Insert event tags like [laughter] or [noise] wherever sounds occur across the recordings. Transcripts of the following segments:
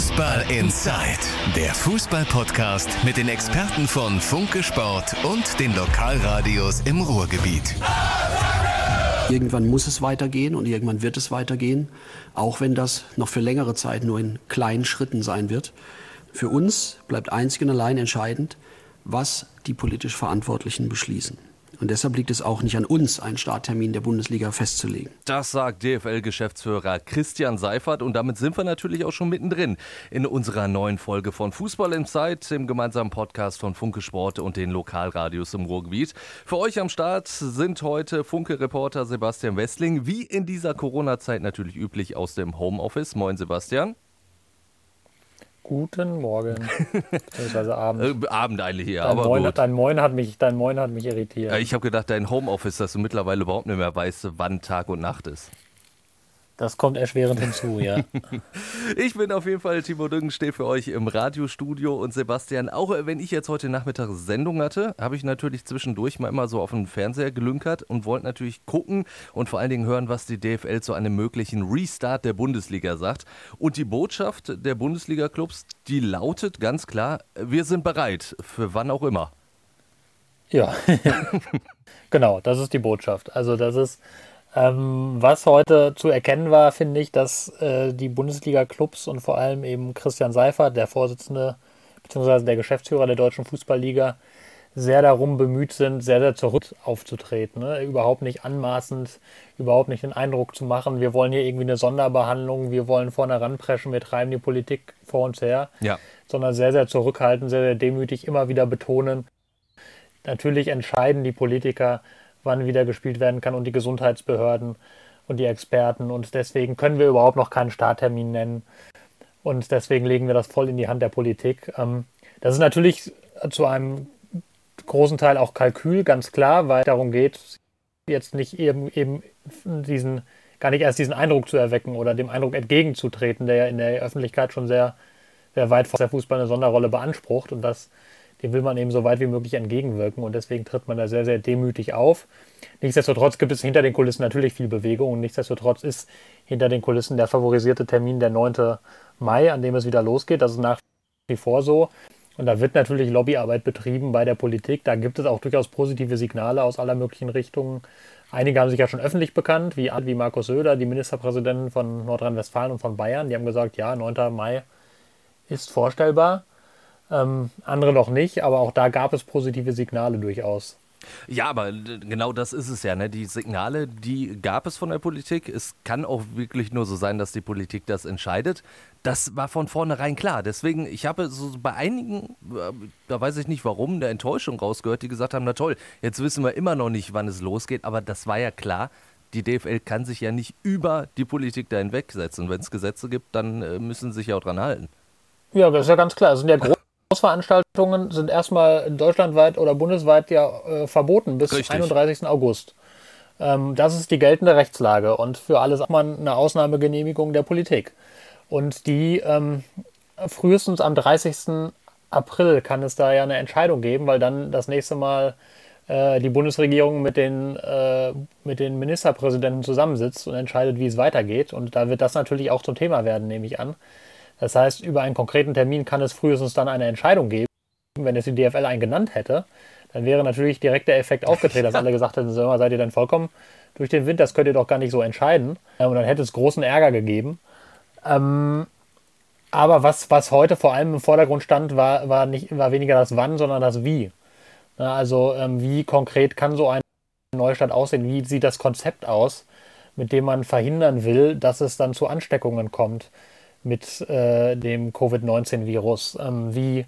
Fußball Inside, der Fußball-Podcast mit den Experten von Funke Sport und den Lokalradios im Ruhrgebiet. Irgendwann muss es weitergehen und irgendwann wird es weitergehen, auch wenn das noch für längere Zeit nur in kleinen Schritten sein wird. Für uns bleibt einzig und allein entscheidend, was die politisch Verantwortlichen beschließen. Und deshalb liegt es auch nicht an uns, einen Starttermin der Bundesliga festzulegen. Das sagt DFL-Geschäftsführer Christian Seifert. Und damit sind wir natürlich auch schon mittendrin in unserer neuen Folge von Fußball Inside, dem gemeinsamen Podcast von Funke Sport und den Lokalradios im Ruhrgebiet. Für euch am Start sind heute Funke-Reporter Sebastian Westling, wie in dieser Corona-Zeit natürlich üblich aus dem Homeoffice. Moin, Sebastian. Guten Morgen. [laughs] Beziehungsweise Abend. Äh, Abend eigentlich hier, dein aber Moin, gut. Dein Moin, hat mich, dein Moin hat mich irritiert. Ich habe gedacht, dein Homeoffice, dass du mittlerweile überhaupt nicht mehr weißt, wann Tag und Nacht ist. Das kommt erschwerend hinzu, ja. [laughs] ich bin auf jeden Fall Timo Düngen, stehe für euch im Radiostudio und Sebastian, auch wenn ich jetzt heute Nachmittag Sendung hatte, habe ich natürlich zwischendurch mal immer so auf den Fernseher gelünkert und wollte natürlich gucken und vor allen Dingen hören, was die DFL zu einem möglichen Restart der Bundesliga sagt. Und die Botschaft der Bundesliga-Clubs, die lautet ganz klar, wir sind bereit, für wann auch immer. Ja, [laughs] genau, das ist die Botschaft. Also das ist ähm, was heute zu erkennen war, finde ich, dass äh, die Bundesliga-Clubs und vor allem eben Christian Seifert, der Vorsitzende bzw. der Geschäftsführer der Deutschen Fußballliga, sehr darum bemüht sind, sehr, sehr zurück aufzutreten. Ne? Überhaupt nicht anmaßend, überhaupt nicht den Eindruck zu machen, wir wollen hier irgendwie eine Sonderbehandlung, wir wollen vorne ranpreschen, wir treiben die Politik vor uns her, ja. sondern sehr, sehr zurückhaltend, sehr, sehr demütig immer wieder betonen. Natürlich entscheiden die Politiker, wann wieder gespielt werden kann und die Gesundheitsbehörden und die Experten. Und deswegen können wir überhaupt noch keinen Starttermin nennen. Und deswegen legen wir das voll in die Hand der Politik. Ähm, das ist natürlich zu einem großen Teil auch Kalkül, ganz klar, weil darum geht, jetzt nicht eben, eben diesen, gar nicht erst diesen Eindruck zu erwecken oder dem Eindruck entgegenzutreten, der ja in der Öffentlichkeit schon sehr, sehr weit vor der Fußball eine Sonderrolle beansprucht. Und das dem will man eben so weit wie möglich entgegenwirken und deswegen tritt man da sehr, sehr demütig auf. Nichtsdestotrotz gibt es hinter den Kulissen natürlich viel Bewegung und nichtsdestotrotz ist hinter den Kulissen der favorisierte Termin der 9. Mai, an dem es wieder losgeht. Das ist nach wie vor so. Und da wird natürlich Lobbyarbeit betrieben bei der Politik. Da gibt es auch durchaus positive Signale aus aller möglichen Richtungen. Einige haben sich ja schon öffentlich bekannt, wie, wie Markus Söder, die Ministerpräsidenten von Nordrhein-Westfalen und von Bayern. Die haben gesagt, ja, 9. Mai ist vorstellbar. Ähm, andere noch nicht, aber auch da gab es positive Signale durchaus. Ja, aber genau das ist es ja. Ne? Die Signale, die gab es von der Politik. Es kann auch wirklich nur so sein, dass die Politik das entscheidet. Das war von vornherein klar. Deswegen, ich habe so bei einigen, äh, da weiß ich nicht warum, eine Enttäuschung rausgehört, die gesagt haben, na toll, jetzt wissen wir immer noch nicht, wann es losgeht. Aber das war ja klar. Die DFL kann sich ja nicht über die Politik da hinwegsetzen. Wenn es Gesetze gibt, dann äh, müssen sie sich ja auch dran halten. Ja, das ist ja ganz klar. Es sind ja große Großveranstaltungen sind erstmal deutschlandweit oder bundesweit ja äh, verboten bis Richtig. 31. August. Ähm, das ist die geltende Rechtslage und für alles hat man eine Ausnahmegenehmigung der Politik. Und die ähm, frühestens am 30. April kann es da ja eine Entscheidung geben, weil dann das nächste Mal äh, die Bundesregierung mit den, äh, mit den Ministerpräsidenten zusammensitzt und entscheidet, wie es weitergeht. Und da wird das natürlich auch zum Thema werden, nehme ich an. Das heißt, über einen konkreten Termin kann es frühestens dann eine Entscheidung geben. Wenn es die DFL einen genannt hätte, dann wäre natürlich direkt der Effekt aufgetreten, dass [laughs] alle gesagt hätten, so, seid ihr denn vollkommen durch den Wind, das könnt ihr doch gar nicht so entscheiden. Und dann hätte es großen Ärger gegeben. Ähm, aber was, was heute vor allem im Vordergrund stand, war, war, nicht, war weniger das Wann, sondern das Wie. Also ähm, wie konkret kann so ein Neustart aussehen? Wie sieht das Konzept aus, mit dem man verhindern will, dass es dann zu Ansteckungen kommt? Mit äh, dem Covid-19-Virus. Ähm, wie,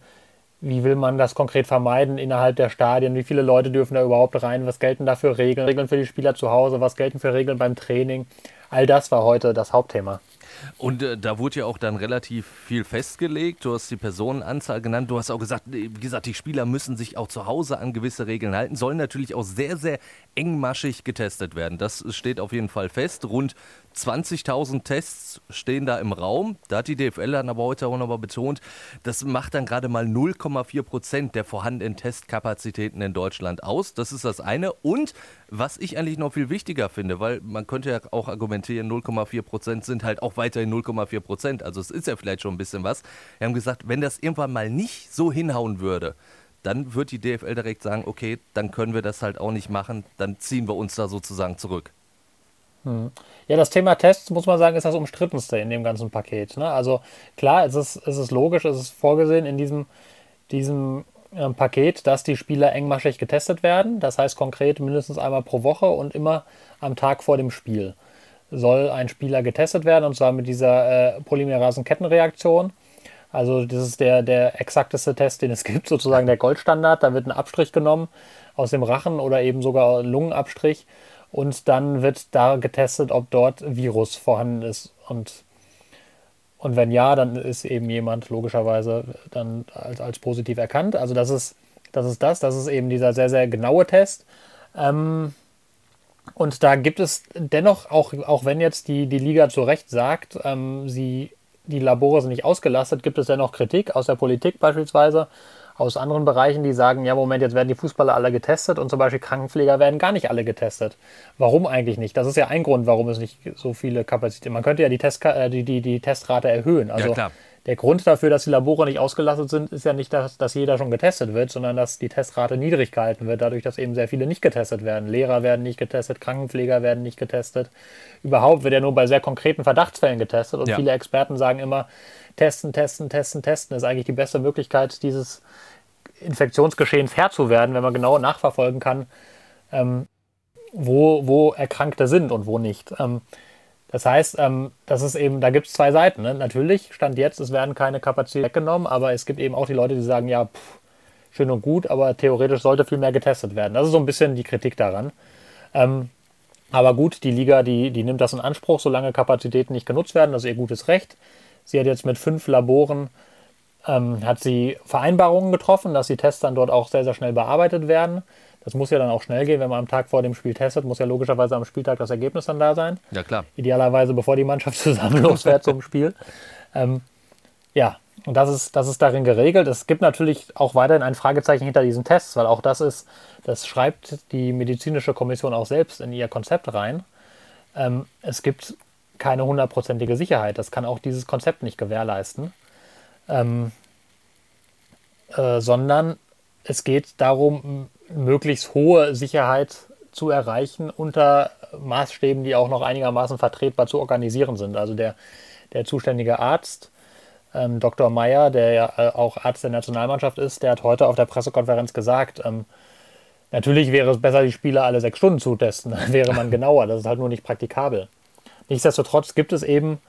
wie will man das konkret vermeiden innerhalb der Stadien? Wie viele Leute dürfen da überhaupt rein? Was gelten da für Regeln? Regeln für die Spieler zu Hause? Was gelten für Regeln beim Training? All das war heute das Hauptthema. Und äh, da wurde ja auch dann relativ viel festgelegt. Du hast die Personenanzahl genannt. Du hast auch gesagt, wie gesagt, die Spieler müssen sich auch zu Hause an gewisse Regeln halten, sollen natürlich auch sehr, sehr engmaschig getestet werden. Das steht auf jeden Fall fest. Rund 20.000 Tests stehen da im Raum. Da hat die DFL dann aber heute auch nochmal betont, das macht dann gerade mal 0,4 Prozent der vorhandenen Testkapazitäten in Deutschland aus. Das ist das eine. Und Was ich eigentlich noch viel wichtiger finde, weil man könnte ja auch argumentieren, 0,4 Prozent sind halt auch weiterhin 0,4 Prozent. Also es ist ja vielleicht schon ein bisschen was. Wir haben gesagt, wenn das irgendwann mal nicht so hinhauen würde, dann wird die DFL direkt sagen, okay, dann können wir das halt auch nicht machen, dann ziehen wir uns da sozusagen zurück. Ja, das Thema Tests, muss man sagen, ist das umstrittenste in dem ganzen Paket. Ne? Also klar, es ist, es ist logisch, es ist vorgesehen in diesem, diesem äh, Paket, dass die Spieler engmaschig getestet werden. Das heißt konkret mindestens einmal pro Woche und immer am Tag vor dem Spiel soll ein Spieler getestet werden und zwar mit dieser äh, Polymerasen-Kettenreaktion. Also das ist der, der exakteste Test, den es [laughs] gibt, sozusagen der Goldstandard. Da wird ein Abstrich genommen aus dem Rachen oder eben sogar Lungenabstrich und dann wird da getestet, ob dort Virus vorhanden ist und und wenn ja, dann ist eben jemand logischerweise dann als, als positiv erkannt. Also das ist, das ist das, das ist eben dieser sehr, sehr genaue Test. Ähm, und da gibt es dennoch, auch, auch wenn jetzt die, die Liga zu Recht sagt, ähm, sie, die Labore sind nicht ausgelastet, gibt es dennoch Kritik aus der Politik beispielsweise, aus anderen Bereichen, die sagen, ja, Moment, jetzt werden die Fußballer alle getestet und zum Beispiel Krankenpfleger werden gar nicht alle getestet. Warum eigentlich nicht? Das ist ja ein Grund, warum es nicht so viele Kapazitäten. Man könnte ja die, Test, äh, die, die, die Testrate erhöhen. Also ja, klar. Der Grund dafür, dass die Labore nicht ausgelastet sind, ist ja nicht, dass, dass jeder schon getestet wird, sondern dass die Testrate niedrig gehalten wird, dadurch, dass eben sehr viele nicht getestet werden. Lehrer werden nicht getestet, Krankenpfleger werden nicht getestet. Überhaupt wird ja nur bei sehr konkreten Verdachtsfällen getestet und ja. viele Experten sagen immer, testen, testen, testen, testen ist eigentlich die beste Möglichkeit, dieses Infektionsgeschehen fair zu werden, wenn man genau nachverfolgen kann, ähm, wo, wo Erkrankte sind und wo nicht. Ähm, das heißt, ähm, das ist eben, da gibt es zwei Seiten. Ne? Natürlich, Stand jetzt, es werden keine Kapazitäten weggenommen, aber es gibt eben auch die Leute, die sagen, ja, pff, schön und gut, aber theoretisch sollte viel mehr getestet werden. Das ist so ein bisschen die Kritik daran. Ähm, aber gut, die Liga, die, die nimmt das in Anspruch, solange Kapazitäten nicht genutzt werden, das ist ihr gutes Recht. Sie hat jetzt mit fünf Laboren ähm, hat sie Vereinbarungen getroffen, dass die Tests dann dort auch sehr, sehr schnell bearbeitet werden. Das muss ja dann auch schnell gehen, wenn man am Tag vor dem Spiel testet, muss ja logischerweise am Spieltag das Ergebnis dann da sein. Ja, klar. Idealerweise, bevor die Mannschaft [laughs] zusammen losfährt zum Spiel. Ähm, ja, und das ist, das ist darin geregelt. Es gibt natürlich auch weiterhin ein Fragezeichen hinter diesen Tests, weil auch das ist, das schreibt die medizinische Kommission auch selbst in ihr Konzept rein. Ähm, es gibt keine hundertprozentige Sicherheit. Das kann auch dieses Konzept nicht gewährleisten ähm, äh, sondern es geht darum, möglichst hohe Sicherheit zu erreichen unter Maßstäben, die auch noch einigermaßen vertretbar zu organisieren sind. Also der, der zuständige Arzt, ähm, Dr. Meyer, der ja äh, auch Arzt der Nationalmannschaft ist, der hat heute auf der Pressekonferenz gesagt, ähm, natürlich wäre es besser, die Spieler alle sechs Stunden zu testen, dann [laughs] wäre man genauer. Das ist halt nur nicht praktikabel. Nichtsdestotrotz gibt es eben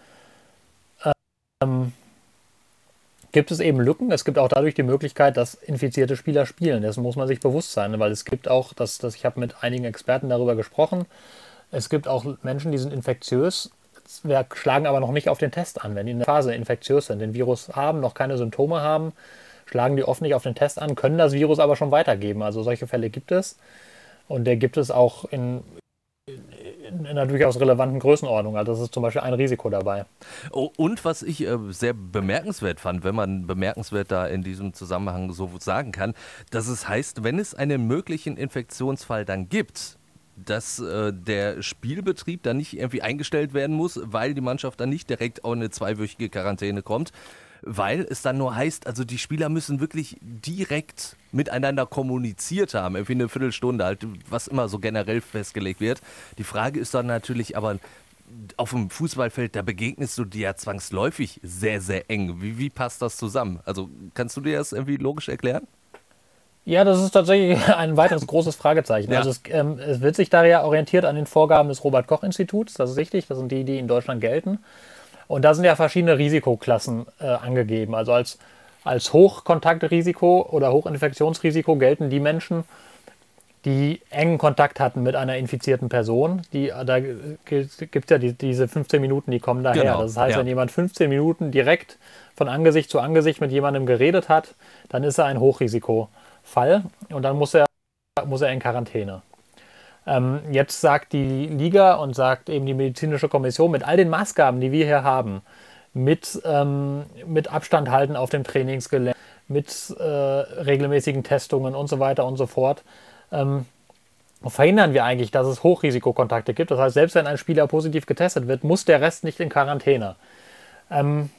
ähm, gibt es eben Lücken. Es gibt auch dadurch die Möglichkeit, dass infizierte Spieler spielen. Dessen muss man sich bewusst sein, weil es gibt auch, das, das, ich habe mit einigen Experten darüber gesprochen, es gibt auch Menschen, die sind infektiös, wir schlagen aber noch nicht auf den Test an. Wenn die in der Phase infektiös sind, den Virus haben, noch keine Symptome haben, schlagen die oft nicht auf den Test an, können das Virus aber schon weitergeben. Also solche Fälle gibt es. Und der gibt es auch in in einer durchaus relevanten Größenordnung. Also das ist zum Beispiel ein Risiko dabei. Oh, und was ich äh, sehr bemerkenswert fand, wenn man bemerkenswert da in diesem Zusammenhang so sagen kann, dass es heißt, wenn es einen möglichen Infektionsfall dann gibt, dass äh, der Spielbetrieb dann nicht irgendwie eingestellt werden muss, weil die Mannschaft dann nicht direkt auf eine zweiwöchige Quarantäne kommt, weil es dann nur heißt, also die Spieler müssen wirklich direkt miteinander kommuniziert haben, irgendwie eine Viertelstunde halt, was immer so generell festgelegt wird. Die Frage ist dann natürlich aber, auf dem Fußballfeld, da begegnest du dir ja zwangsläufig sehr, sehr eng. Wie, wie passt das zusammen? Also kannst du dir das irgendwie logisch erklären? Ja, das ist tatsächlich [laughs] ein weiteres großes Fragezeichen. Ja. Also es, ähm, es, wird sich da ja orientiert an den Vorgaben des Robert-Koch-Instituts, das ist richtig, das sind die, die in Deutschland gelten. Und da sind ja verschiedene Risikoklassen äh, angegeben. Also als, als Hochkontaktrisiko oder Hochinfektionsrisiko gelten die Menschen, die engen Kontakt hatten mit einer infizierten Person. Die, da gibt es ja die, diese 15 Minuten, die kommen daher. Genau, das heißt, ja. wenn jemand 15 Minuten direkt von Angesicht zu Angesicht mit jemandem geredet hat, dann ist er ein Hochrisikofall und dann muss er, muss er in Quarantäne. Ähm, jetzt sagt die Liga und sagt eben die medizinische Kommission mit all den Maßgaben, die wir hier haben, mit, ähm, mit Abstand halten auf dem Trainingsgelände, mit äh, regelmäßigen Testungen und so weiter und so fort, ähm, verhindern wir eigentlich, dass es Hochrisikokontakte gibt. Das heißt, selbst wenn ein Spieler positiv getestet wird, muss der Rest nicht in Quarantäne. Ähm,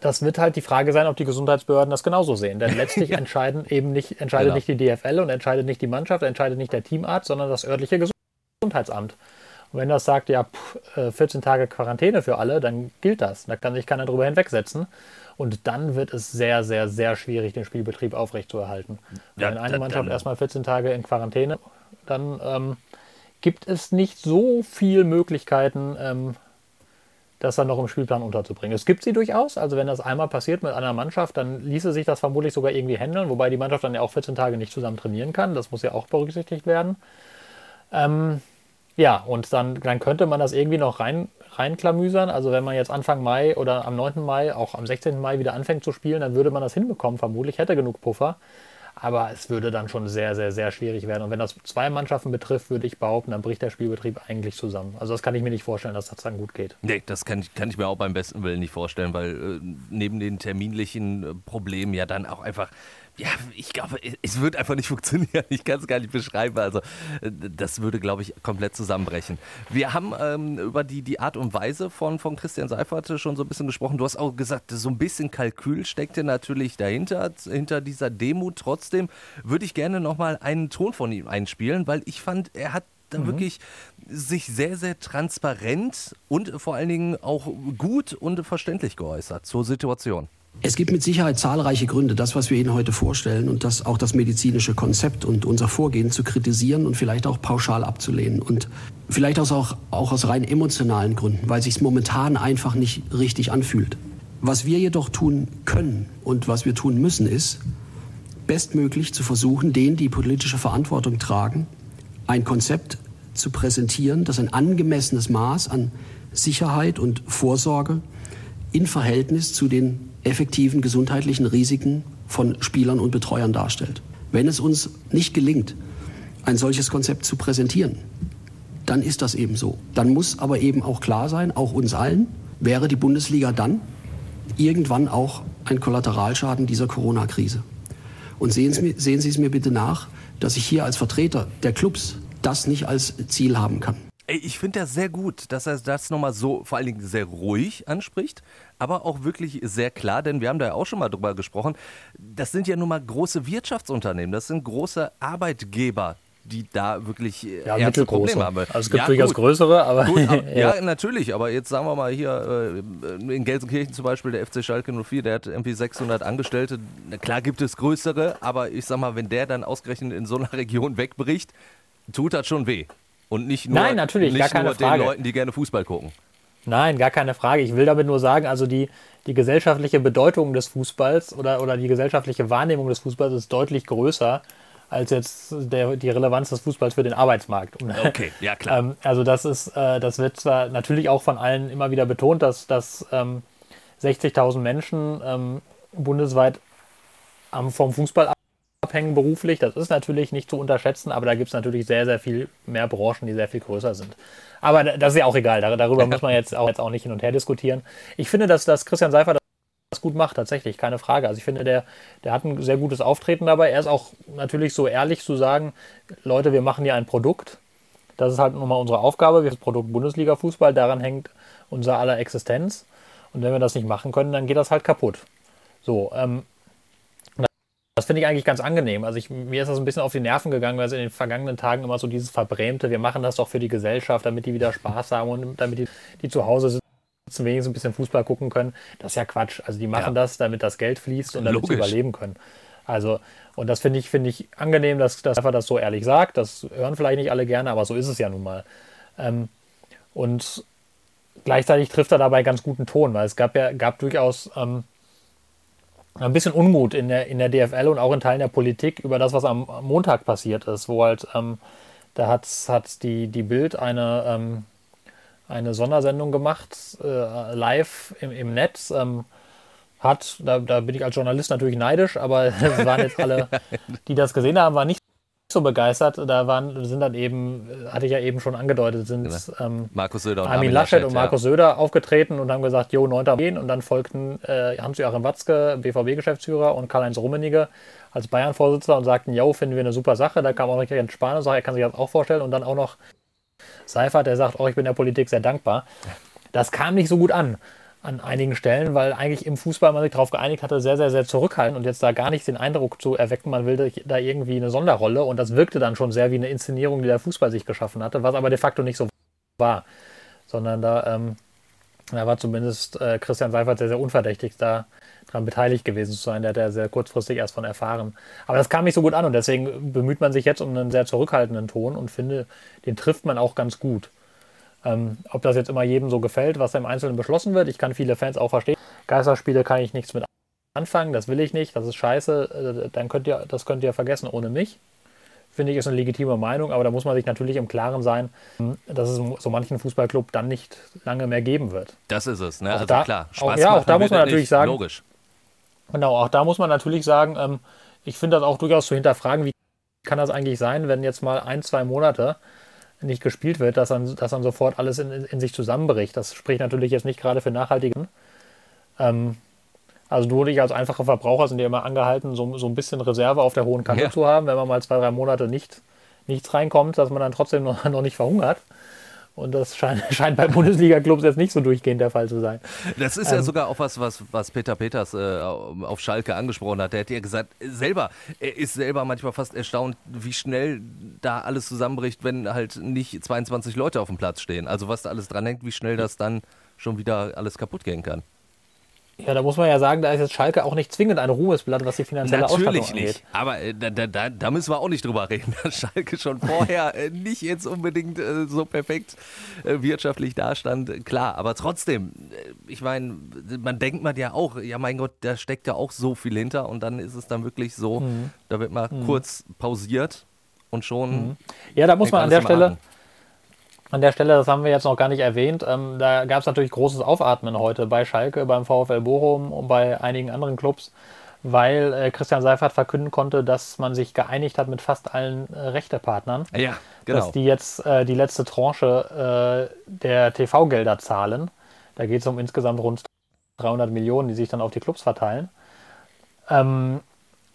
das wird halt die Frage sein, ob die Gesundheitsbehörden das genauso sehen. Denn [laughs] letztlich entscheiden eben nicht, entscheidet genau. nicht die DFL und entscheidet nicht die Mannschaft, entscheidet nicht der Teamarzt, sondern das örtliche Gesundheitsamt. Und wenn das sagt, ja, pff, 14 äh, Tage Quarantäne für alle, dann gilt das. Da kann sich keiner drüber hinwegsetzen. Und dann wird es sehr, sehr, sehr schwierig, den Spielbetrieb aufrechtzuerhalten. Ja, wenn eine Mannschaft dann, erstmal 14 Tage in Quarantäne, dann ähm, gibt es nicht so viele Möglichkeiten, ähm, das dann noch im Spielplan unterzubringen. Es gibt sie durchaus. Also wenn das einmal passiert mit einer Mannschaft, dann ließe sich das vermutlich sogar irgendwie handeln, wobei die Mannschaft dann ja auch 14 Tage nicht zusammen trainieren kann. Das muss ja auch berücksichtigt werden. Ähm, ja, und dann, dann könnte man das irgendwie noch rein, reinklamüsern. Also wenn man jetzt Anfang Mai oder am 9. Mai, auch am 16. Mai wieder anfängt zu spielen, dann würde man das hinbekommen, vermutlich hätte genug Puffer. Aber es würde dann schon sehr, sehr, sehr schwierig werden. Und wenn das zwei Mannschaften betrifft, würde ich behaupten, dann bricht der Spielbetrieb eigentlich zusammen. Also das kann ich mir nicht vorstellen, dass das dann gut geht. Nee, das kann ich, kann ich mir auch beim besten Willen nicht vorstellen, weil äh, neben den terminlichen äh, Problemen ja dann auch einfach ja, ich glaube, es wird einfach nicht [laughs] funktionieren. Ich kann es gar nicht beschreiben. Also, das würde, glaube ich, komplett zusammenbrechen. Wir haben ähm, über die, die Art und Weise von, von Christian Seifert schon so ein bisschen gesprochen. Du hast auch gesagt, so ein bisschen Kalkül steckte natürlich dahinter, hinter dieser Demut. Trotzdem würde ich gerne nochmal einen Ton von ihm einspielen, weil ich fand, er hat da mhm. wirklich sich sehr, sehr transparent und vor allen Dingen auch gut und verständlich geäußert zur Situation. Es gibt mit Sicherheit zahlreiche Gründe, das, was wir Ihnen heute vorstellen und das auch das medizinische Konzept und unser Vorgehen zu kritisieren und vielleicht auch pauschal abzulehnen. Und vielleicht auch, auch aus rein emotionalen Gründen, weil sich es momentan einfach nicht richtig anfühlt. Was wir jedoch tun können und was wir tun müssen, ist, bestmöglich zu versuchen, denen, die politische Verantwortung tragen, ein Konzept zu präsentieren, das ein angemessenes Maß an Sicherheit und Vorsorge in Verhältnis zu den effektiven gesundheitlichen Risiken von Spielern und Betreuern darstellt. Wenn es uns nicht gelingt, ein solches Konzept zu präsentieren, dann ist das eben so. Dann muss aber eben auch klar sein, auch uns allen, wäre die Bundesliga dann irgendwann auch ein Kollateralschaden dieser Corona-Krise. Und sehen Sie, sehen Sie es mir bitte nach, dass ich hier als Vertreter der Clubs das nicht als Ziel haben kann. Ich finde das sehr gut, dass er das nochmal so vor allen Dingen sehr ruhig anspricht, aber auch wirklich sehr klar, denn wir haben da ja auch schon mal drüber gesprochen. Das sind ja nun mal große Wirtschaftsunternehmen, das sind große Arbeitgeber, die da wirklich äh, ja, ernste Probleme haben. Also es gibt ja, durchaus größere, aber. Gut, aber [laughs] ja. ja. natürlich, aber jetzt sagen wir mal hier äh, in Gelsenkirchen zum Beispiel, der FC Schalke 04, der hat irgendwie 600 Angestellte. Klar gibt es größere, aber ich sag mal, wenn der dann ausgerechnet in so einer [laughs] Region wegbricht, tut das schon weh. Und nicht nur, Nein, natürlich, nicht nur den Leuten, die gerne Fußball gucken. Nein, gar keine Frage. Ich will damit nur sagen, also die, die gesellschaftliche Bedeutung des Fußballs oder, oder die gesellschaftliche Wahrnehmung des Fußballs ist deutlich größer als jetzt der, die Relevanz des Fußballs für den Arbeitsmarkt. [laughs] Okay, ja klar. ähm, also das ist, äh, das wird zwar natürlich auch von allen immer wieder betont, dass, dass ähm, 60.000 Menschen ähm, bundesweit am, vom Fußball abhängen beruflich. Das ist natürlich nicht zu unterschätzen, aber da gibt es natürlich sehr, sehr viel mehr Branchen, die sehr viel größer sind. Aber das ist ja auch egal. Darüber muss man jetzt auch, jetzt auch nicht hin und her diskutieren. Ich finde, dass, dass Christian Seifer das gut macht, tatsächlich, keine Frage. Also ich finde, der, der hat ein sehr gutes Auftreten dabei. Er ist auch natürlich so ehrlich zu sagen, Leute, wir machen hier ein Produkt. Das ist halt nun mal unsere Aufgabe. Wir das Produkt Bundesliga-Fußball. Daran hängt unser aller Existenz. Und wenn wir das nicht machen können, dann geht das halt kaputt. So, ähm, das finde ich eigentlich ganz angenehm. Also ich, mir ist das ein bisschen auf die Nerven gegangen, weil es in den vergangenen Tagen immer so dieses Verbrämte, wir machen das doch für die Gesellschaft, damit die wieder Spaß haben und damit die, die zu Hause sitzen, wenigstens ein bisschen Fußball gucken können. Das ist ja Quatsch. Also die machen ja. das, damit das Geld fließt und damit Logisch. sie überleben können. Also, und das finde ich, finde ich angenehm, dass, dass einfach das so ehrlich sagt. Das hören vielleicht nicht alle gerne, aber so ist es ja nun mal. Ähm, und gleichzeitig trifft er dabei ganz guten Ton, weil es gab ja, gab durchaus ähm, ein bisschen Unmut in der, in der DFL und auch in Teilen der Politik über das, was am Montag passiert ist, wo halt, ähm, da hat, hat die, die Bild eine, ähm, eine Sondersendung gemacht, äh, live im, im Netz. Ähm, hat, da, da bin ich als Journalist natürlich neidisch, aber [laughs] es waren jetzt alle, [laughs] die das gesehen haben, waren nicht so begeistert. Da waren, sind dann eben, hatte ich ja eben schon angedeutet, sind genau. ähm, Markus Söder und Armin Laschet, Laschet und Markus ja. Söder aufgetreten und haben gesagt, jo, 9. gehen. Und dann folgten äh, Hans-Joachim Watzke, BVB-Geschäftsführer und Karl-Heinz Rummenigge als Bayern-Vorsitzender und sagten, jo, finden wir eine super Sache. Da kam auch noch Jens Spahn und sagt, er kann sich das auch vorstellen. Und dann auch noch Seifert, der sagt, oh, ich bin der Politik sehr dankbar. Das kam nicht so gut an an einigen Stellen, weil eigentlich im Fußball man sich darauf geeinigt hatte, sehr, sehr, sehr zurückhaltend und jetzt da gar nicht den Eindruck zu erwecken, man will da irgendwie eine Sonderrolle und das wirkte dann schon sehr wie eine Inszenierung, die der Fußball sich geschaffen hatte, was aber de facto nicht so war, sondern da, ähm, da war zumindest äh, Christian Seifert sehr, sehr unverdächtig da daran beteiligt gewesen zu sein, der hat ja sehr kurzfristig erst von erfahren. Aber das kam nicht so gut an und deswegen bemüht man sich jetzt um einen sehr zurückhaltenden Ton und finde, den trifft man auch ganz gut. Ähm, ob das jetzt immer jedem so gefällt, was im Einzelnen beschlossen wird, ich kann viele Fans auch verstehen. Geisterspiele kann ich nichts mit anfangen, das will ich nicht, das ist scheiße, äh, dann könnt ihr, das könnt ihr vergessen ohne mich. Finde ich, ist eine legitime Meinung, aber da muss man sich natürlich im Klaren sein, dass es so manchen Fußballclub dann nicht lange mehr geben wird. Das ist es, ne? also da, klar. Spaß auch, ja, auch da muss man natürlich sagen. Logisch. Genau, auch da muss man natürlich sagen, ähm, ich finde das auch durchaus zu hinterfragen, wie kann das eigentlich sein, wenn jetzt mal ein, zwei Monate nicht gespielt wird, dass dann, dass dann sofort alles in, in sich zusammenbricht. Das spricht natürlich jetzt nicht gerade für nachhaltigen. Ähm, also du und ich als einfache Verbraucher sind ja immer angehalten, so, so ein bisschen Reserve auf der hohen Kante ja. zu haben, wenn man mal zwei, drei Monate nicht, nichts reinkommt, dass man dann trotzdem noch, [laughs] noch nicht verhungert. Und das scheint, [laughs] scheint bei Bundesliga-Clubs jetzt nicht so durchgehend der Fall zu sein. Das ist ähm, ja sogar auch was, was, was Peter Peters äh, auf Schalke angesprochen hat. Der hat ja gesagt, selber, er ist selber manchmal fast erstaunt, wie schnell da alles zusammenbricht, wenn halt nicht 22 Leute auf dem Platz stehen. Also was da alles dran hängt, wie schnell das dann schon wieder alles kaputt gehen kann. Ja, da muss man ja sagen, da ist jetzt Schalke auch nicht zwingend ein Ruhmesblatt, was die finanzielle Natürlich Ausstattung angeht. nicht. Aber äh, da, da, da, müssen wir auch nicht drüber reden, [laughs] dass Schalke schon vorher äh, nicht jetzt unbedingt äh, so perfekt äh, wirtschaftlich dastand. Klar, aber trotzdem, ich meine, man denkt man ja auch, ja mein Gott, da steckt ja auch so viel hinter und dann ist es dann wirklich so, mhm. da wird mal mhm. kurz pausiert und schon. Mhm. Ja, da muss man an der Stelle. An an der Stelle, das haben wir jetzt noch gar nicht erwähnt, ähm, da gab es natürlich großes Aufatmen heute bei Schalke, beim VfL Bochum und bei einigen anderen Clubs, weil äh, Christian Seifert verkünden konnte, dass man sich geeinigt hat mit fast allen äh, Rechtepartnern. Ja, genau. Dass die jetzt äh, die letzte Tranche äh, der TV-Gelder zahlen. Da geht es um insgesamt rund 300 Millionen, die sich dann auf die Clubs verteilen. Ähm,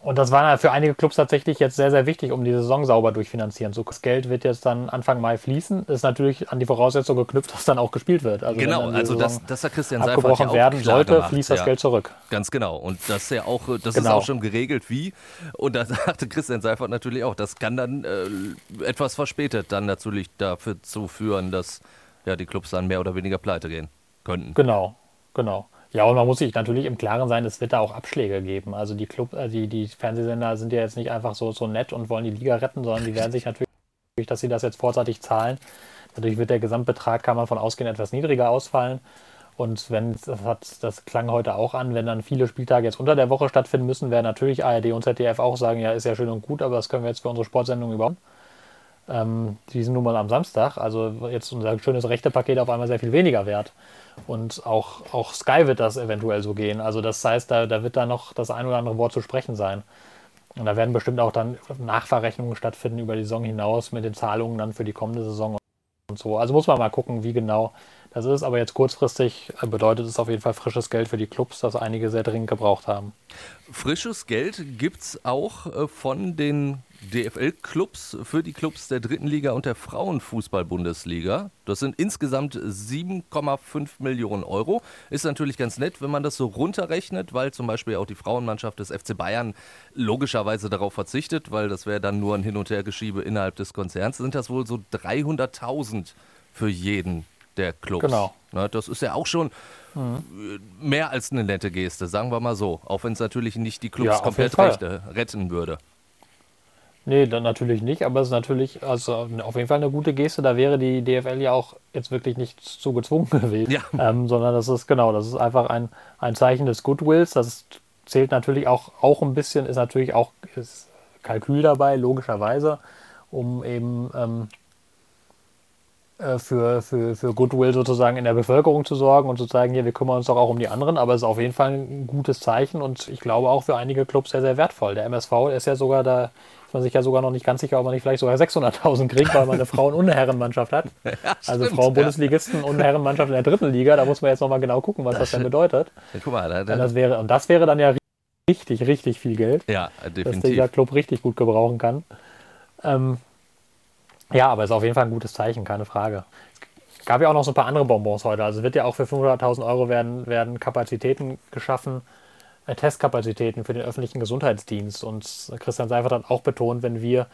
und das war für einige Clubs tatsächlich jetzt sehr, sehr wichtig, um die Saison sauber durchfinanzieren. So, das Geld wird jetzt dann Anfang Mai fließen. Ist natürlich an die Voraussetzung geknüpft, dass dann auch gespielt wird. Also genau, also das, das hat Christian Seifert abgebrochen ja werden sollte, gemacht, fließt das ja. Geld zurück. Ganz genau. Und das ist ja auch, das genau. ist auch schon geregelt, wie. Und da [laughs] sagte Christian Seifert natürlich auch, das kann dann äh, etwas verspätet dann natürlich dafür zu führen, dass ja, die Clubs dann mehr oder weniger pleite gehen könnten. Genau, genau. Ja, und man muss sich natürlich im Klaren sein, es wird da auch Abschläge geben. Also die Club, äh, die, die Fernsehsender sind ja jetzt nicht einfach so, so nett und wollen die Liga retten, sondern die werden sich [laughs] natürlich, dass sie das jetzt vorzeitig zahlen. Dadurch wird der Gesamtbetrag, kann man von ausgehen, etwas niedriger ausfallen. Und wenn, das, hat, das klang heute auch an, wenn dann viele Spieltage jetzt unter der Woche stattfinden müssen, werden natürlich ARD und ZDF auch sagen, ja, ist ja schön und gut, aber das können wir jetzt für unsere Sportsendung überhaupt. Ähm, die sind nun mal am Samstag, also jetzt unser schönes rechte Paket auf einmal sehr viel weniger wert. Und auch, auch Sky wird das eventuell so gehen. Also das heißt, da, da wird da noch das ein oder andere Wort zu sprechen sein. Und da werden bestimmt auch dann Nachverrechnungen stattfinden über die Saison hinaus mit den Zahlungen dann für die kommende Saison und so. Also muss man mal gucken, wie genau das ist. Aber jetzt kurzfristig bedeutet es auf jeden Fall frisches Geld für die Clubs, das einige sehr dringend gebraucht haben. Frisches Geld gibt es auch äh, von den DFL-Clubs für die Clubs der dritten Liga und der Frauenfußball-Bundesliga. Das sind insgesamt 7,5 Millionen Euro. Ist natürlich ganz nett, wenn man das so runterrechnet, weil zum Beispiel auch die Frauenmannschaft des FC Bayern logischerweise darauf verzichtet, weil das wäre dann nur ein Hin- und Hergeschiebe innerhalb des Konzerns. Sind das wohl so 300.000 für jeden der Clubs. Genau. Na, das ist ja auch schon mhm. mehr als eine nette Geste, sagen wir mal so. Auch wenn es natürlich nicht die Clubs ja, komplett retten würde. Nee, dann natürlich nicht, aber es ist natürlich also auf jeden Fall eine gute Geste. Da wäre die DFL ja auch jetzt wirklich nicht zu gezwungen [laughs] gewesen, ja. ähm, sondern das ist genau, das ist einfach ein, ein Zeichen des Goodwills. Das zählt natürlich auch, auch ein bisschen, ist natürlich auch ist Kalkül dabei, logischerweise, um eben ähm, äh, für, für, für Goodwill sozusagen in der Bevölkerung zu sorgen und zu zeigen, hier, wir kümmern uns doch auch um die anderen, aber es ist auf jeden Fall ein gutes Zeichen und ich glaube auch für einige Clubs sehr, sehr wertvoll. Der MSV ist ja sogar da man sich ja sogar noch nicht ganz sicher, ob man nicht vielleicht sogar 600.000 kriegt, weil man eine Frauen- und eine Herrenmannschaft hat. [laughs] Ja, also Frauen-Bundesligisten ja. und Herrenmannschaft in der dritten Liga. Da muss man jetzt nochmal genau gucken, was das, das denn bedeutet. Ja, guck mal, da, da, das wäre, und das wäre dann ja richtig, richtig viel Geld. Ja, definitiv. Dass dieser Club richtig gut gebrauchen kann. Ähm, ja, aber ist auf jeden Fall ein gutes Zeichen, keine Frage. Es gab ja auch noch so ein paar andere Bonbons heute. Also wird ja auch für 500.000 Euro werden, werden Kapazitäten geschaffen, äh, Testkapazitäten für den öffentlichen Gesundheitsdienst. Und Christian Seifert hat auch betont, wenn wir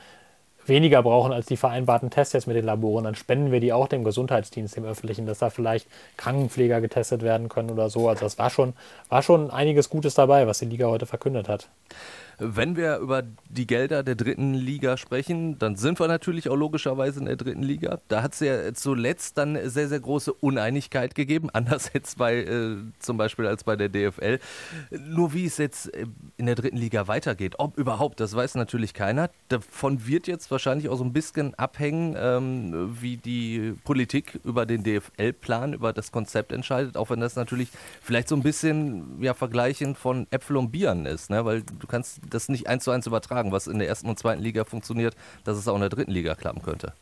weniger brauchen als die vereinbarten Tests jetzt mit den Laboren, dann spenden wir die auch dem Gesundheitsdienst, dem öffentlichen, dass da vielleicht Krankenpfleger getestet werden können oder so. Also das war schon, war schon einiges Gutes dabei, was die Liga heute verkündet hat. Wenn wir über die Gelder der dritten Liga sprechen, dann sind wir natürlich auch logischerweise in der dritten Liga. Da hat es ja zuletzt dann sehr, sehr große Uneinigkeit gegeben, [laughs] anders jetzt bei äh, zum Beispiel als bei der DFL. Nur wie es jetzt äh, in der dritten Liga weitergeht, ob überhaupt, das weiß natürlich keiner. Davon wird jetzt wahrscheinlich auch so ein bisschen abhängen, ähm, wie die Politik über den DFL-Plan, über das Konzept entscheidet, auch wenn das natürlich vielleicht so ein bisschen ja, Vergleichen von Äpfel und Bieren ist, ne? weil du kannst das nicht eins zu eins übertragen, was in der ersten und zweiten Liga funktioniert, dass es auch in der dritten Liga klappen könnte.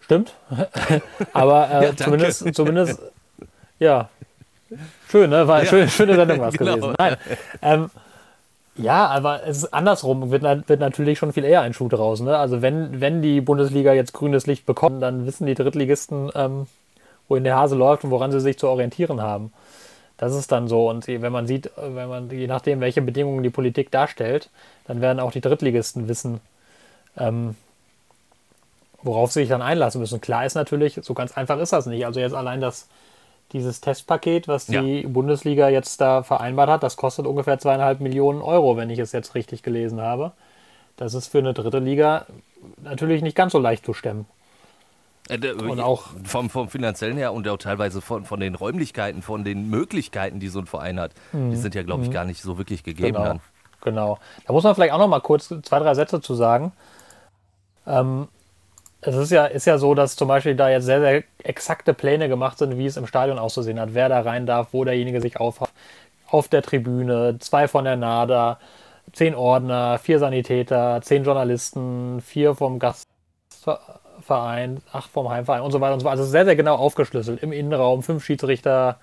Stimmt. [laughs] Aber äh, [laughs] ja, zumindest, zumindest, ja, schön, ne? War ja. schön, schöne Sendung was [laughs] genau. gewesen. Nein. Ähm, ja, aber es ist andersrum, wird, wird natürlich schon viel eher ein Schuh draus. Ne? Also wenn, wenn die Bundesliga jetzt grünes Licht bekommt, dann wissen die Drittligisten, ähm, wohin der Hase läuft und woran sie sich zu orientieren haben. Das ist dann so. Und wenn man sieht, wenn man, je nachdem, welche Bedingungen die Politik darstellt, dann werden auch die Drittligisten wissen, ähm, worauf sie sich dann einlassen müssen. Klar ist natürlich, so ganz einfach ist das nicht. Also jetzt allein das, dieses Testpaket, was die ja. Bundesliga jetzt da vereinbart hat, das kostet ungefähr zweieinhalb Millionen Euro, wenn ich es jetzt richtig gelesen habe. Das ist für eine dritte Liga natürlich nicht ganz so leicht zu stemmen. Äh, und auch vom, vom finanziellen her und auch teilweise von, von den Räumlichkeiten, von den Möglichkeiten, die so ein Verein hat, mhm. die sind ja, glaube ich, mhm. gar nicht so wirklich gegeben. Genau. genau. Da muss man vielleicht auch noch mal kurz zwei, drei Sätze zu sagen. Ähm, es ist ja, ist ja so, dass zum Beispiel da jetzt sehr, sehr exakte Pläne gemacht sind, wie es im Stadion auszusehen hat, wer da rein darf, wo derjenige sich aufhat, auf der Tribüne, zwei von der NADA, zehn Ordner, vier Sanitäter, zehn Journalisten, vier vom Gast Verein, acht vom Heimverein und so weiter und so weiter. Also sehr, sehr genau aufgeschlüsselt. Im Innenraum, fünf Schiedsrichter,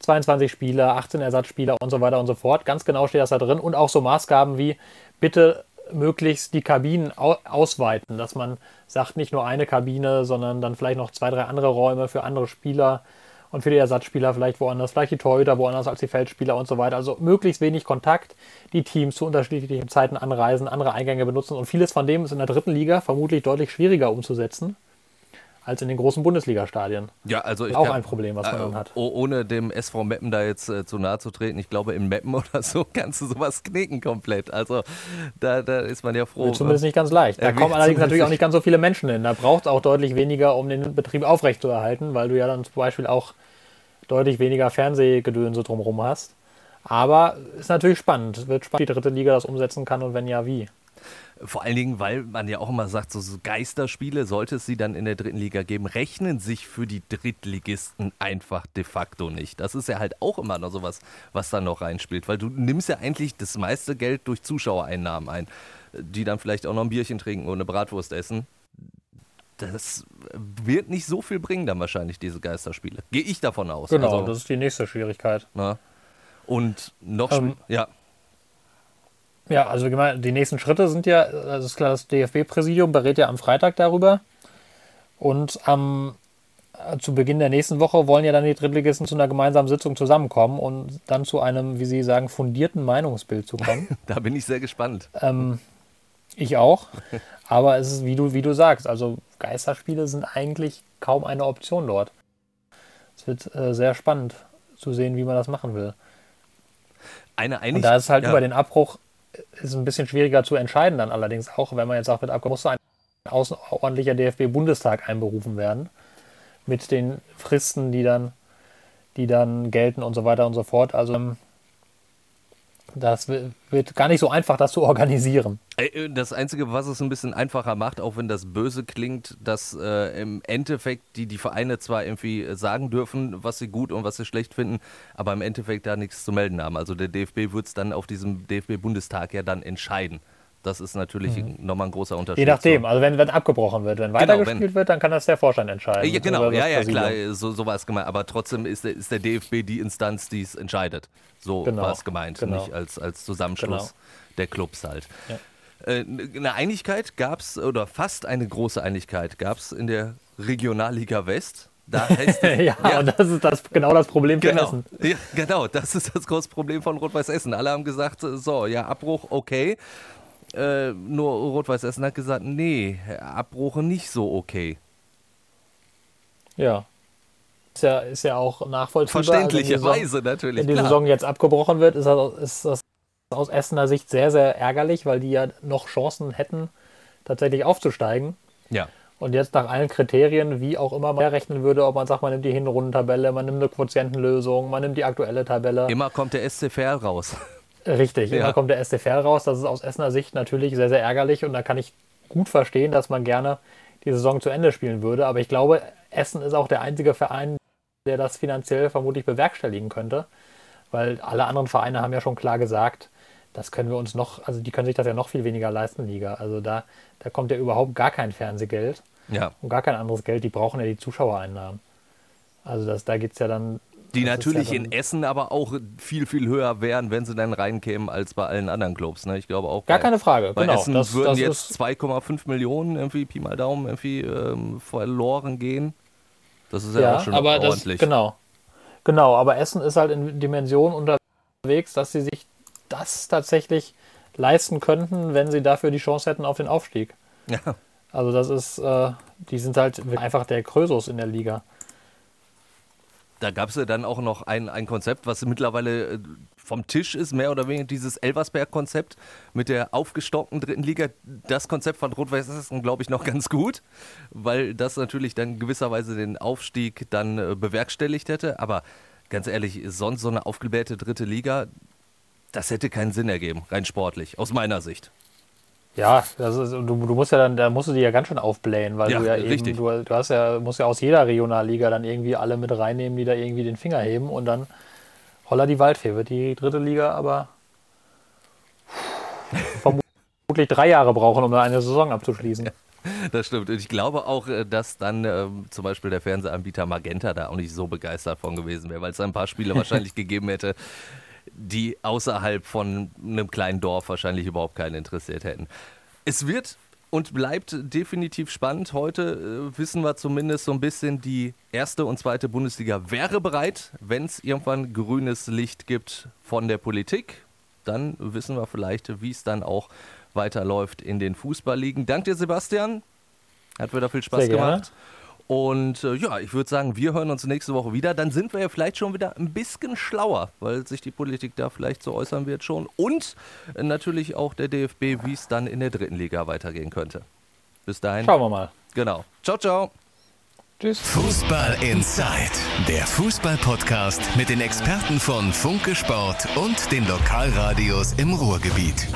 22 Spieler, 18 Ersatzspieler und so weiter und so fort. Ganz genau steht das da drin. Und auch so Maßgaben wie, bitte möglichst die Kabinen ausweiten, dass man sagt, nicht nur eine Kabine, sondern dann vielleicht noch zwei, drei andere Räume für andere Spieler und für die Ersatzspieler vielleicht woanders, vielleicht die Torhüter woanders als die Feldspieler und so weiter. Also möglichst wenig Kontakt, die Teams zu unterschiedlichen Zeiten anreisen, andere Eingänge benutzen und vieles von dem ist in der dritten Liga vermutlich deutlich schwieriger umzusetzen als in den großen Bundesliga-Stadien. Ja, also ich auch kann, ein Problem, was man äh, dann hat. Ohne dem SV Meppen da jetzt äh, zu nahe zu treten, ich glaube, im Meppen [laughs] oder so kannst du sowas knicken komplett. Also da, da ist man ja froh. Wird zumindest nicht ganz leicht. Da kommen allerdings natürlich auch nicht ganz so viele Menschen hin. Da braucht es auch deutlich weniger, um den Betrieb aufrechtzuerhalten, weil du ja dann zum Beispiel auch deutlich weniger Fernsehgedönse drumherum hast. Aber ist natürlich spannend. Wird spannend, wie die dritte Liga das umsetzen kann und wenn ja, wie. Vor allen Dingen, weil man ja auch immer sagt, so, so Geisterspiele, sollte es sie dann in der dritten Liga geben, rechnen sich für die Drittligisten einfach de facto nicht. Das ist ja halt auch immer noch sowas, was da noch reinspielt, weil du nimmst ja eigentlich das meiste Geld durch Zuschauereinnahmen ein, die dann vielleicht auch noch ein Bierchen trinken oder eine Bratwurst essen. Das wird nicht so viel bringen dann wahrscheinlich, diese Geisterspiele. Gehe ich davon aus. Genau, also, das ist die nächste Schwierigkeit. Na? Und noch, ähm, ja. Ja, also die nächsten Schritte sind ja, das ist klar, das DFB-Präsidium berät ja am Freitag darüber. Und am, äh, zu Beginn der nächsten Woche wollen ja dann die Drittligisten zu einer gemeinsamen Sitzung zusammenkommen und dann zu einem, wie Sie sagen, fundierten Meinungsbild zu kommen. [laughs] da bin ich sehr gespannt. Ähm, ich auch. Aber es ist, wie du, wie du sagst, also Geisterspiele sind eigentlich kaum eine Option dort. Es wird äh, sehr spannend zu sehen, wie man das machen will. Eine eigentlich, Und da ist halt ja. über den Abbruch ist ein bisschen schwieriger zu entscheiden dann allerdings auch, wenn man jetzt sagt, mit Abbruch muss ein außerordentlicher DFB-Bundestag einberufen werden mit den Fristen, die dann, die dann gelten und so weiter und so fort. Also ähm, das wird gar nicht so einfach, das zu organisieren. Äh, das Einzige, was es ein bisschen einfacher macht, auch wenn das böse klingt, dass äh, im Endeffekt die, die Vereine zwar irgendwie sagen dürfen, was sie gut und was sie schlecht finden, aber im Endeffekt da nichts zu melden haben. Also der DFB wird es dann auf diesem DFB-Bundestag ja dann entscheiden. Das ist natürlich mhm. nochmal ein großer Unterschied. Je nachdem, also wenn, wenn abgebrochen wird, wenn weitergespielt genau, wird, dann kann das der Vorstand entscheiden. Ja, genau, ja, ja, klar, so, so war es gemeint. Aber trotzdem ist der, ist der DFB die Instanz, die es entscheidet. So genau, war es gemeint, genau. nicht als, als Zusammenschluss genau. der Clubs halt. Ja. Äh, eine Einigkeit gab es, oder fast eine große Einigkeit gab es in der Regionalliga West. Da [laughs] heißt es, ja, ja, und das ist das, genau das Problem für genau. Essen. Ja, genau, das ist das große Problem von Rot-Weiß Essen. Alle haben gesagt, so, ja, Abbruch, okay. Äh, nur Rot-Weiß Essen hat gesagt, nee, Abbruch nicht so okay. Ja. Ist ja, ist ja auch nachvollziehbar. Verständlicherweise also natürlich. Wenn die klar. Saison jetzt abgebrochen wird, ist das, ist das aus Essener Sicht sehr, sehr ärgerlich, weil die ja noch Chancen hätten, tatsächlich aufzusteigen. Ja. Und jetzt nach allen Kriterien, wie auch immer man rechnen würde, ob man sagt, man nimmt die Hinrundentabelle, man nimmt eine Quotientenlösung, man nimmt die aktuelle Tabelle. Immer kommt der SCFR raus. Richtig, ja. immer kommt der SCFR raus. Das ist aus Essener Sicht natürlich sehr, sehr ärgerlich und da kann ich gut verstehen, dass man gerne die Saison zu Ende spielen würde. Aber ich glaube, Essen ist auch der einzige Verein, der das finanziell vermutlich bewerkstelligen könnte, weil alle anderen Vereine haben ja schon klar gesagt, das können wir uns noch, also die können sich das ja noch viel weniger leisten, Liga. Also da, da kommt ja überhaupt gar kein Fernsehgeld. Ja. Und gar kein anderes Geld, die brauchen ja die Zuschauereinnahmen. Also das, da geht es ja dann. Die natürlich ja in Essen aber auch viel, viel höher wären, wenn sie dann reinkämen, als bei allen anderen Clubs. Ne? Ich glaube auch. Gar bei, keine Frage, bei genau. Essen das, würden das jetzt 2,5 Millionen irgendwie Pi mal Daumen irgendwie ähm, verloren gehen. Das ist ja, ja auch schon aber ordentlich. Das, genau. Genau, aber Essen ist halt in Dimensionen unterwegs, dass sie sich das tatsächlich leisten könnten, wenn sie dafür die Chance hätten auf den Aufstieg. Ja. Also das ist, äh, die sind halt einfach der Krösus in der Liga. Da gab es ja dann auch noch ein, ein Konzept, was mittlerweile äh, vom Tisch ist, mehr oder weniger dieses Elversberg-Konzept mit der aufgestockten dritten Liga. Das Konzept von Rot-Weiß Essen, glaube ich, noch [laughs] ganz gut, weil das natürlich dann gewisserweise den Aufstieg dann äh, bewerkstelligt hätte. Aber ganz ehrlich, sonst so eine aufgeblähte dritte Liga, das hätte keinen Sinn ergeben, rein sportlich, aus meiner Sicht. Ja, ist, du, du, musst ja dann, da musst du die ja ganz schön aufblähen, weil ja, du ja richtig. eben, du, du, hast ja, musst ja aus jeder Regionalliga dann irgendwie alle mit reinnehmen, die da irgendwie den Finger heben und dann holla die Waldfee wird die dritte Liga aber vermutlich drei Jahre brauchen, um eine Saison abzuschließen. Ja, das stimmt. Und ich glaube auch, äh, dass dann ähm, zum Beispiel der Fernsehanbieter Magenta da auch nicht so begeistert von gewesen wäre, weil es ein paar Spiele [laughs] wahrscheinlich gegeben hätte, die außerhalb von einem kleinen Dorf wahrscheinlich überhaupt keinen interessiert hätten. Es wird und bleibt definitiv spannend. Heute äh, wissen wir zumindest so ein bisschen, die erste und zweite Bundesliga wäre bereit, wenn es irgendwann grünes Licht gibt von der Politik. Dann wissen wir vielleicht, wie es dann auch weiterläuft in den Fußballligen. Dank dir, Sebastian. Hat wieder viel Spaß gemacht. Und äh, ja, ich würde sagen, wir hören uns nächste Woche wieder. Dann sind wir ja vielleicht schon wieder ein bisschen schlauer, weil sich die Politik da vielleicht so äußern wird schon. Und äh, natürlich auch der DFB, wie es dann in der dritten Liga weitergehen könnte. Bis dahin. Schauen wir mal. Genau. Ciao, ciao. Tschüss. Fußball Inside, der Fußball-Podcast mit den Experten von Funke Sport und den Lokalradios im Ruhrgebiet.